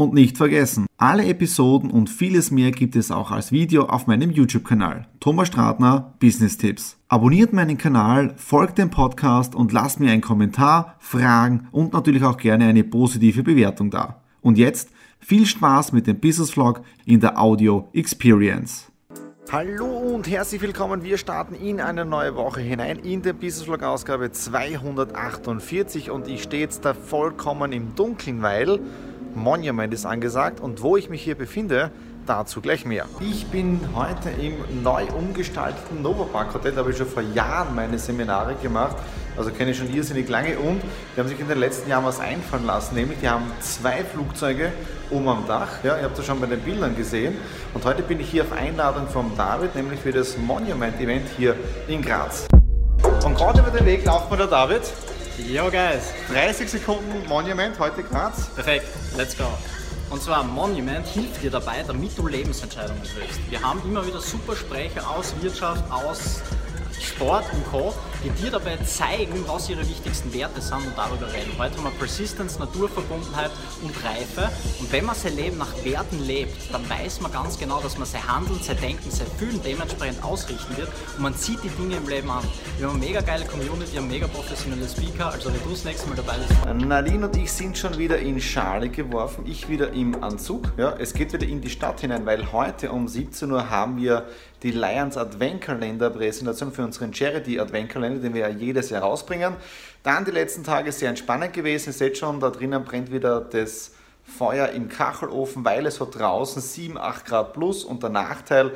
Und nicht vergessen, alle Episoden und vieles mehr gibt es auch als Video auf meinem YouTube-Kanal. Thomas Stratner, Business Tipps. Abonniert meinen Kanal, folgt dem Podcast und lasst mir einen Kommentar, Fragen und natürlich auch gerne eine positive Bewertung da. Und jetzt viel Spaß mit dem Business Vlog in der Audio Experience. Hallo und herzlich willkommen. Wir starten in eine neue Woche hinein in der Business Vlog Ausgabe 248 und ich stehe jetzt da vollkommen im Dunkeln, weil Monument ist angesagt und wo ich mich hier befinde, dazu gleich mehr. Ich bin heute im neu umgestalteten Novopark Hotel, da habe ich schon vor Jahren meine Seminare gemacht, also kenne ich schon irrsinnig lange und die haben sich in den letzten Jahren was einfallen lassen, nämlich die haben zwei Flugzeuge oben am Dach, ja, ihr habt das schon bei den Bildern gesehen und heute bin ich hier auf Einladung von David, nämlich für das Monument Event hier in Graz. Und gerade über den Weg lauft mir der David. Yo guys. 30 Sekunden Monument, heute Graz. Perfekt, let's go. Und zwar Monument hilft dir dabei, damit du Lebensentscheidungen triffst. Wir haben immer wieder super Sprecher aus Wirtschaft, aus Sport und Co., die dir dabei zeigen, was ihre wichtigsten Werte sind und darüber reden. Heute haben wir Persistence, Naturverbundenheit und Reife. Und wenn man sein Leben nach Werten lebt, dann weiß man ganz genau, dass man sein Handeln, sein Denken, sein Fühlen dementsprechend ausrichten wird und man zieht die Dinge im Leben an. Wir haben eine mega geile Community, einen mega professionelle Speaker, also wenn du das nächste Mal dabei bist. Nadine und ich sind schon wieder in Schale geworfen, ich wieder im Anzug. Ja, es geht wieder in die Stadt hinein, weil heute um 17 Uhr haben wir die Lions Adventkalender Präsentation für unseren Charity Adventkalender, den wir ja jedes Jahr rausbringen. Dann die letzten Tage sehr entspannend gewesen. Ihr seht schon, da drinnen brennt wieder das Feuer im Kachelofen, weil es so draußen 7, 8 Grad plus und der Nachteil,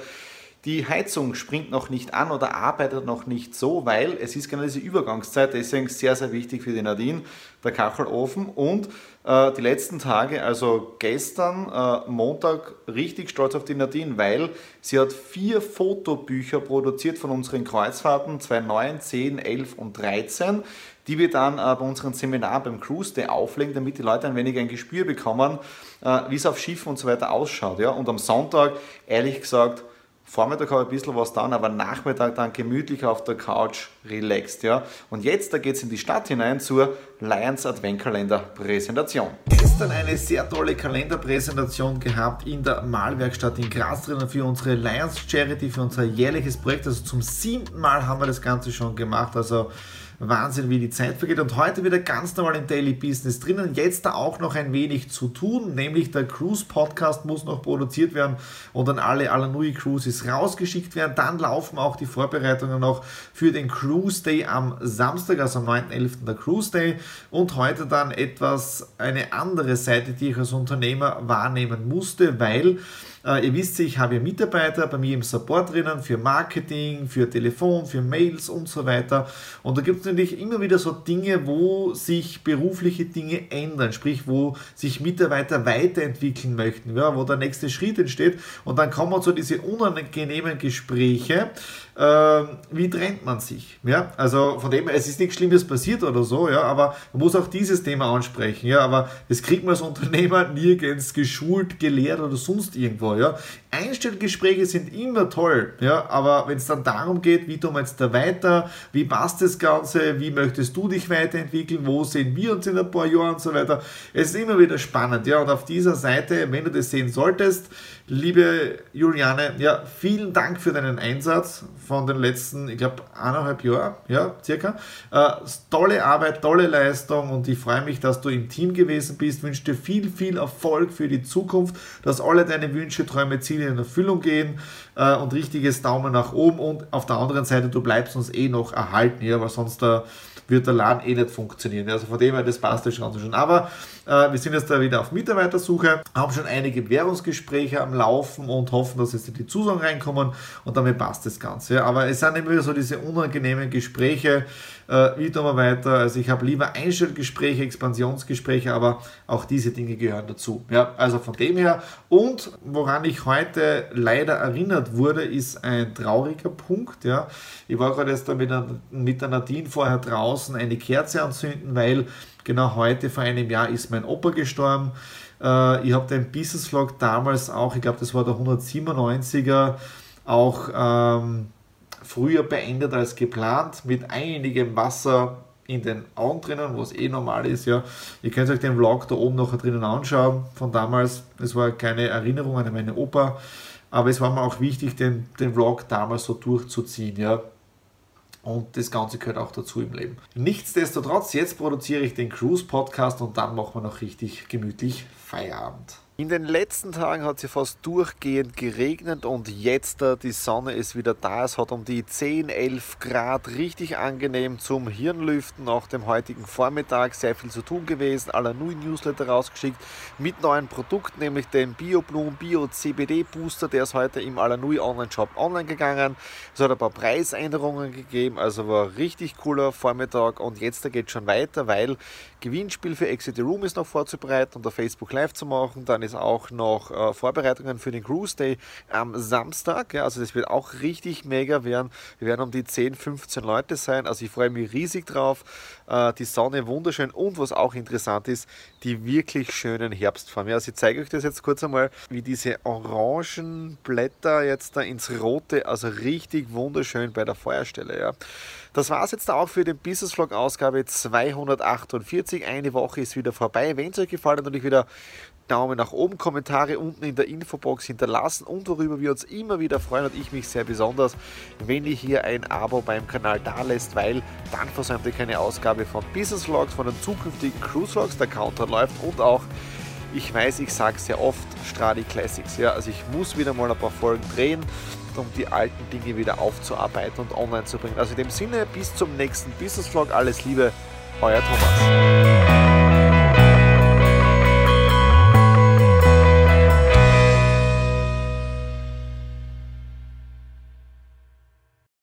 die Heizung springt noch nicht an oder arbeitet noch nicht so, weil es ist genau diese Übergangszeit, deswegen sehr, sehr wichtig für die Nadine, der Kachelofen. Und äh, die letzten Tage, also gestern, äh, Montag, richtig stolz auf die Nadine, weil sie hat vier Fotobücher produziert von unseren Kreuzfahrten, 2009, 10, 11 und 13 die wir dann äh, bei unserem Seminar beim Cruise Day auflegen, damit die Leute ein wenig ein Gespür bekommen, äh, wie es auf Schiffen und so weiter ausschaut. Ja? Und am Sonntag, ehrlich gesagt, Vormittag habe ich ein bisschen was dann, aber Nachmittag dann gemütlich auf der Couch relaxed. Ja? Und jetzt, da geht es in die Stadt hinein zur Lions Adventkalender Präsentation. Gestern eine sehr tolle Kalenderpräsentation gehabt in der Malwerkstatt in Graz drinnen für unsere Lions Charity, für unser jährliches Projekt. Also zum siebten Mal haben wir das Ganze schon gemacht. Also Wahnsinn, wie die Zeit vergeht. Und heute wieder ganz normal im Daily Business drinnen. Jetzt da auch noch ein wenig zu tun, nämlich der Cruise Podcast muss noch produziert werden und dann alle Alanui Cruises rausgeschickt werden. Dann laufen auch die Vorbereitungen noch für den Cruise Day am Samstag, also am 9.11. der Cruise Day. Und heute dann etwas eine andere Seite, die ich als Unternehmer wahrnehmen musste, weil äh, ihr wisst, ich habe Mitarbeiter bei mir im Support drinnen für Marketing, für Telefon, für Mails und so weiter. Und da gibt natürlich immer wieder so Dinge, wo sich berufliche Dinge ändern, sprich, wo sich Mitarbeiter weiterentwickeln möchten, ja, wo der nächste Schritt entsteht. Und dann kommen so diese unangenehmen Gespräche. Äh, wie trennt man sich? Ja, also von dem, es ist nichts Schlimmes passiert oder so, ja, aber man muss auch dieses Thema ansprechen, ja, aber das kriegt man als Unternehmer nirgends geschult, gelehrt oder sonst irgendwo ja. Einstellgespräche sind immer toll, ja, aber wenn es dann darum geht, wie tun wir jetzt da weiter, wie passt das Ganze, wie möchtest du dich weiterentwickeln, wo sehen wir uns in ein paar Jahren und so weiter, es ist immer wieder spannend, ja, und auf dieser Seite, wenn du das sehen solltest, liebe Juliane, ja, vielen Dank für deinen Einsatz von den letzten, ich glaube, eineinhalb Jahren, ja, circa. Äh, tolle Arbeit, tolle Leistung und ich freue mich, dass du im Team gewesen bist, wünsche dir viel, viel Erfolg für die Zukunft, dass alle deine Wünsche, Träume, Ziele in Erfüllung gehen äh, und richtiges Daumen nach oben und auf der anderen Seite, du bleibst uns eh noch erhalten, ja, weil sonst äh, wird der Laden eh nicht funktionieren. Also von dem her, das passt ja schon. Aber wir sind jetzt da wieder auf Mitarbeitersuche, haben schon einige Währungsgespräche am Laufen und hoffen, dass jetzt die Zusagen reinkommen und damit passt das Ganze. Aber es sind immer wieder so diese unangenehmen Gespräche, äh, wie tun wir weiter. Also ich habe lieber Einstellgespräche, Expansionsgespräche, aber auch diese Dinge gehören dazu. Ja, also von dem her. Und woran ich heute leider erinnert wurde, ist ein trauriger Punkt. Ja. Ich war gerade da mit, mit der Nadine vorher draußen eine Kerze anzünden, weil genau heute vor einem Jahr ist mein Opa gestorben. Äh, ich habe den Business Vlog damals auch, ich glaube, das war der 197er, auch ähm, früher beendet als geplant, mit einigem Wasser in den Augen drinnen, was eh normal ist. Ja. Ihr könnt euch den Vlog da oben noch drinnen anschauen von damals. Es war keine Erinnerung an meine Opa, aber es war mir auch wichtig, den, den Vlog damals so durchzuziehen. Ja. Und das Ganze gehört auch dazu im Leben. Nichtsdestotrotz, jetzt produziere ich den Cruise Podcast und dann machen wir noch richtig gemütlich Feierabend. In den letzten Tagen hat es fast durchgehend geregnet und jetzt äh, die Sonne ist wieder da. Es hat um die 10, 11 Grad richtig angenehm zum Hirnlüften nach dem heutigen Vormittag. Sehr viel zu tun gewesen. Alanui Newsletter rausgeschickt mit neuen Produkten, nämlich dem BioBloom Bio CBD Booster. Der ist heute im Alanui Online Shop online gegangen. Es hat ein paar Preisänderungen gegeben, also war richtig cooler Vormittag und jetzt geht es schon weiter, weil Gewinnspiel für Exit the Room ist noch vorzubereiten und auf Facebook Live zu machen. Dann ist auch noch äh, Vorbereitungen für den Cruise Day am Samstag. Ja, also das wird auch richtig mega werden. Wir werden um die 10, 15 Leute sein. Also ich freue mich riesig drauf. Äh, die Sonne wunderschön und was auch interessant ist, die wirklich schönen Herbstfarben. Ja, also ich zeige euch das jetzt kurz einmal, wie diese orangen Blätter jetzt da ins Rote, also richtig wunderschön bei der Feuerstelle. Ja. Das war es jetzt auch für den Business Vlog Ausgabe 248. Eine Woche ist wieder vorbei. Wenn es euch gefallen hat, natürlich wieder Daumen nach oben, Kommentare unten in der Infobox hinterlassen und worüber wir uns immer wieder freuen und ich mich sehr besonders, wenn ihr hier ein Abo beim Kanal da lässt, weil dann versäumt ihr keine Ausgabe von Business Vlogs, von den zukünftigen Cruise Vlogs, der Counter läuft und auch, ich weiß, ich sage sehr oft, Stradi Classics. Ja, also ich muss wieder mal ein paar Folgen drehen, um die alten Dinge wieder aufzuarbeiten und online zu bringen. Also in dem Sinne, bis zum nächsten Business Vlog, alles Liebe, آیا توماس